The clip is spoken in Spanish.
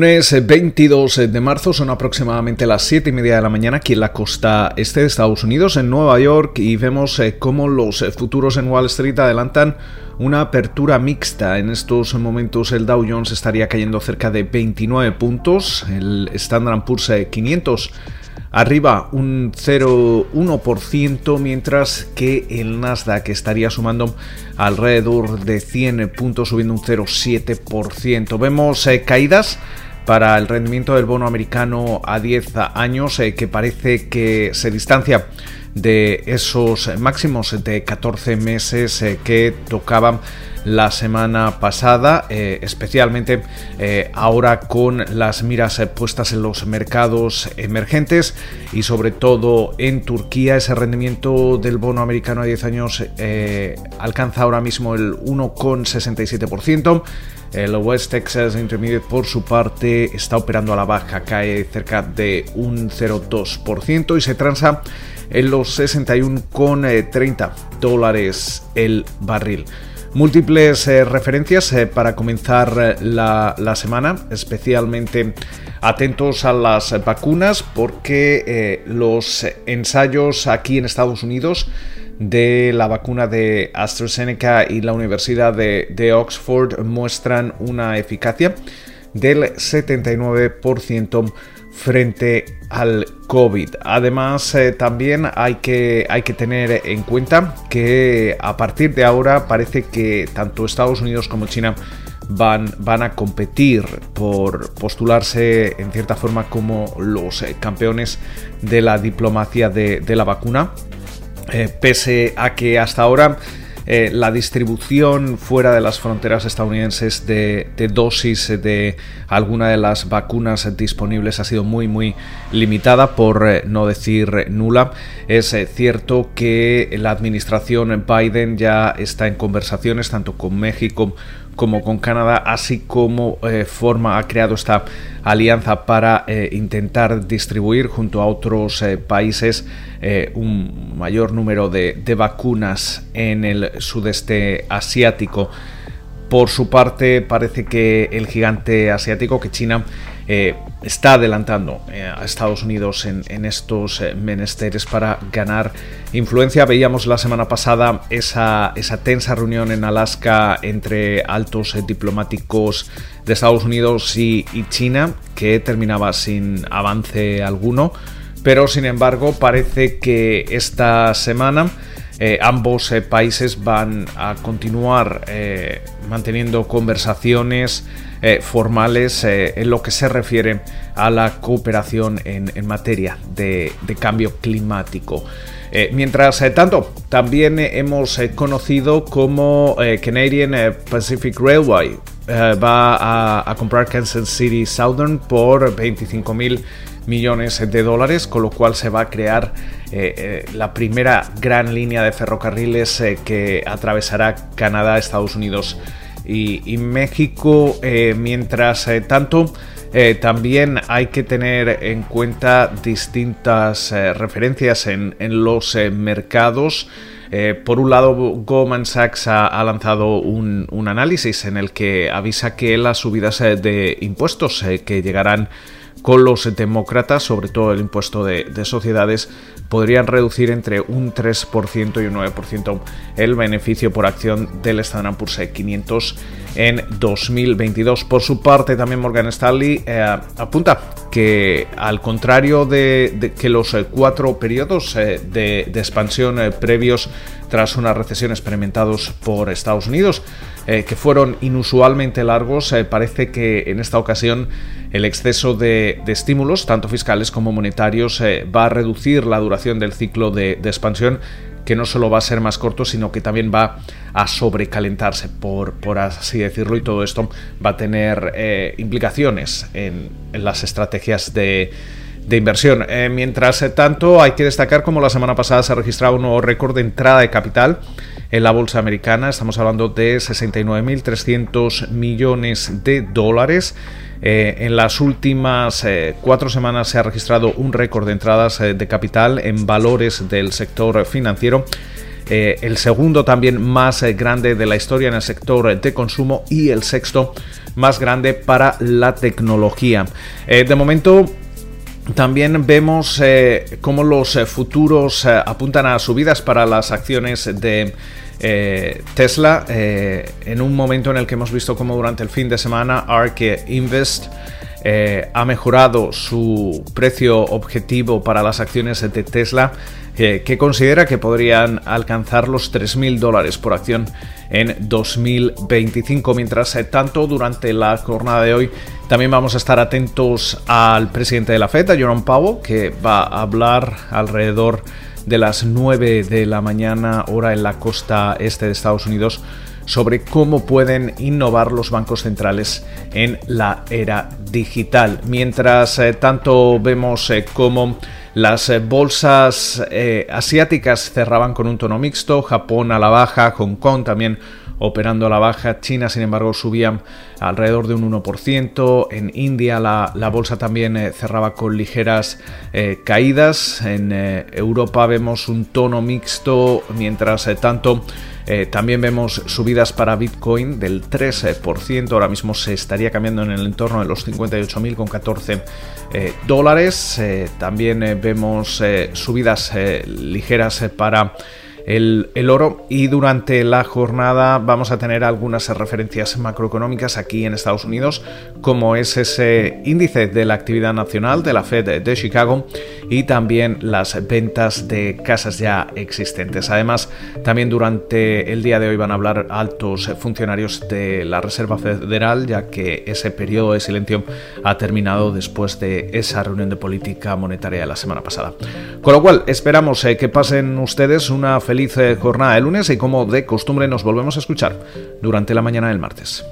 Lunes 22 eh, de marzo son aproximadamente las 7 y media de la mañana aquí en la costa este de Estados Unidos, en Nueva York, y vemos eh, cómo los eh, futuros en Wall Street adelantan una apertura mixta. En estos momentos el Dow Jones estaría cayendo cerca de 29 puntos, el Standard Poor's 500 arriba un 0,1%, mientras que el Nasdaq estaría sumando alrededor de 100 puntos, subiendo un 0,7%. Vemos caídas para el rendimiento del bono americano a 10 años, eh, que parece que se distancia de esos máximos de 14 meses eh, que tocaban la semana pasada, eh, especialmente ahora con las miras puestas en los mercados emergentes y sobre todo en Turquía. Ese rendimiento del bono americano a 10 años alcanza ahora mismo el 1,67%. El West Texas Intermediate por su parte está operando a la baja, cae cerca de un 0,2% y se transa en los 61,30 dólares el barril. Múltiples eh, referencias eh, para comenzar eh, la, semana, especialmente atentos a las vacunas porque los ensayos aquí en Estados Unidos de la vacuna de AstraZeneca y la Universidad de, Oxford muestran una eficacia del 79% frente al COVID. Además, eh, también hay que, hay que tener en cuenta que a partir de ahora parece que tanto Estados Unidos como China van, van a competir por postularse en cierta forma como los eh, campeones de la diplomacia de, de la vacuna eh, pese a que hasta ahora eh, la distribución fuera de las fronteras estadounidenses de, dosis de alguna de las vacunas disponibles ha sido muy muy limitada por eh, no decir nula. Es cierto que la administración Biden ya está en conversaciones tanto con México como con Canadá, así como eh, forma ha creado esta alianza para eh, intentar distribuir junto a otros eh, países un mayor número de, de vacunas en el sudeste asiático. Por su parte, parece que el gigante asiático, que China, eh, está adelantando eh, a Estados Unidos en, estos eh, menesteres para ganar influencia. Veíamos la semana pasada esa, esa tensa reunión en Alaska entre altos diplomáticos de Estados Unidos y, China que terminaba sin avance alguno, pero sin embargo parece que esta semana ambos países van a continuar manteniendo conversaciones eh, formales eh, en lo que se refiere a la cooperación en, materia de, cambio climático. Eh, mientras tanto, también hemos conocido como Canadian Pacific Railway va a, comprar Kansas City Southern por 25 mil millones de dólares, con lo cual se va a crear la primera gran línea de ferrocarriles que atravesará Canadá, Estados Unidos y, México. Eh, mientras eh, tanto, eh, también hay que tener en cuenta distintas referencias en, los mercados. por un lado, Goldman Sachs ha, lanzado un, análisis en el que avisa que las subidas de impuestos que llegarán con los demócratas, sobre todo el impuesto de, sociedades, podrían reducir entre un 3% y un 9% el beneficio por acción del Standard Poor's 500 en 2022. Por su parte, también Morgan Stanley eh, apunta que al contrario de, que los eh, cuatro periodos eh, de, expansión previos tras una recesión experimentados por Estados Unidos, que fueron inusualmente largos, parece que en esta ocasión el exceso de, estímulos, tanto fiscales como monetarios, va a reducir la duración del ciclo de expansión que no solo va a ser más corto, sino que también va a sobrecalentarse, por, por así decirlo, y todo esto va a tener eh, implicaciones en, las estrategias de, inversión. Eh, mientras tanto, hay que destacar como la semana pasada se ha registrado un nuevo récord de entrada de capital en la bolsa americana. Estamos hablando de 69.300 millones de dólares. Eh, en las últimas eh, cuatro semanas se ha registrado un récord de entradas eh, de capital en valores del sector financiero. el segundo también más grande de la historia en el sector de consumo y el sexto más grande para la tecnología. de momento también vemos cómo los futuros apuntan a subidas para las acciones de eh, Tesla, eh, en un momento en el que hemos visto como durante el fin de semana ARK Invest eh, ha mejorado su precio objetivo para las acciones de Tesla, que considera que podrían alcanzar los 3.000 dólares por acción en 2025. Mientras tanto, durante la jornada de hoy también vamos a estar atentos al presidente de la FED, Jerome Powell, que va a hablar alrededor de las 9 de la mañana hora en la costa este de Estados Unidos sobre cómo pueden innovar los bancos centrales en la era digital. Mientras eh, tanto vemos eh, cómo las eh, bolsas asiáticas cerraban con un tono mixto, Japón a la baja, Hong Kong también operando a la baja. China, sin embargo, subía alrededor de un 1%. En India la, bolsa también eh, cerraba con ligeras eh, caídas. En eh, Europa vemos un tono mixto, mientras tanto... también vemos subidas para Bitcoin del 13%, ahora mismo se estaría cambiando en el entorno de los 58.000 con 14 dólares. también vemos subidas ligeras para el, oro y durante la jornada vamos a tener algunas referencias macroeconómicas aquí en Estados Unidos como es ese índice de la actividad nacional de la Fed de Chicago y también las ventas de casas ya existentes. Además, también durante el día de hoy van a hablar altos funcionarios de la Reserva Federal ya que ese periodo de silencio ha terminado después de esa reunión de política monetaria de la semana pasada. Con lo cual, esperamos eh, que pasen ustedes una feliz eh, jornada de lunes y como de costumbre nos volvemos a escuchar durante la mañana del martes.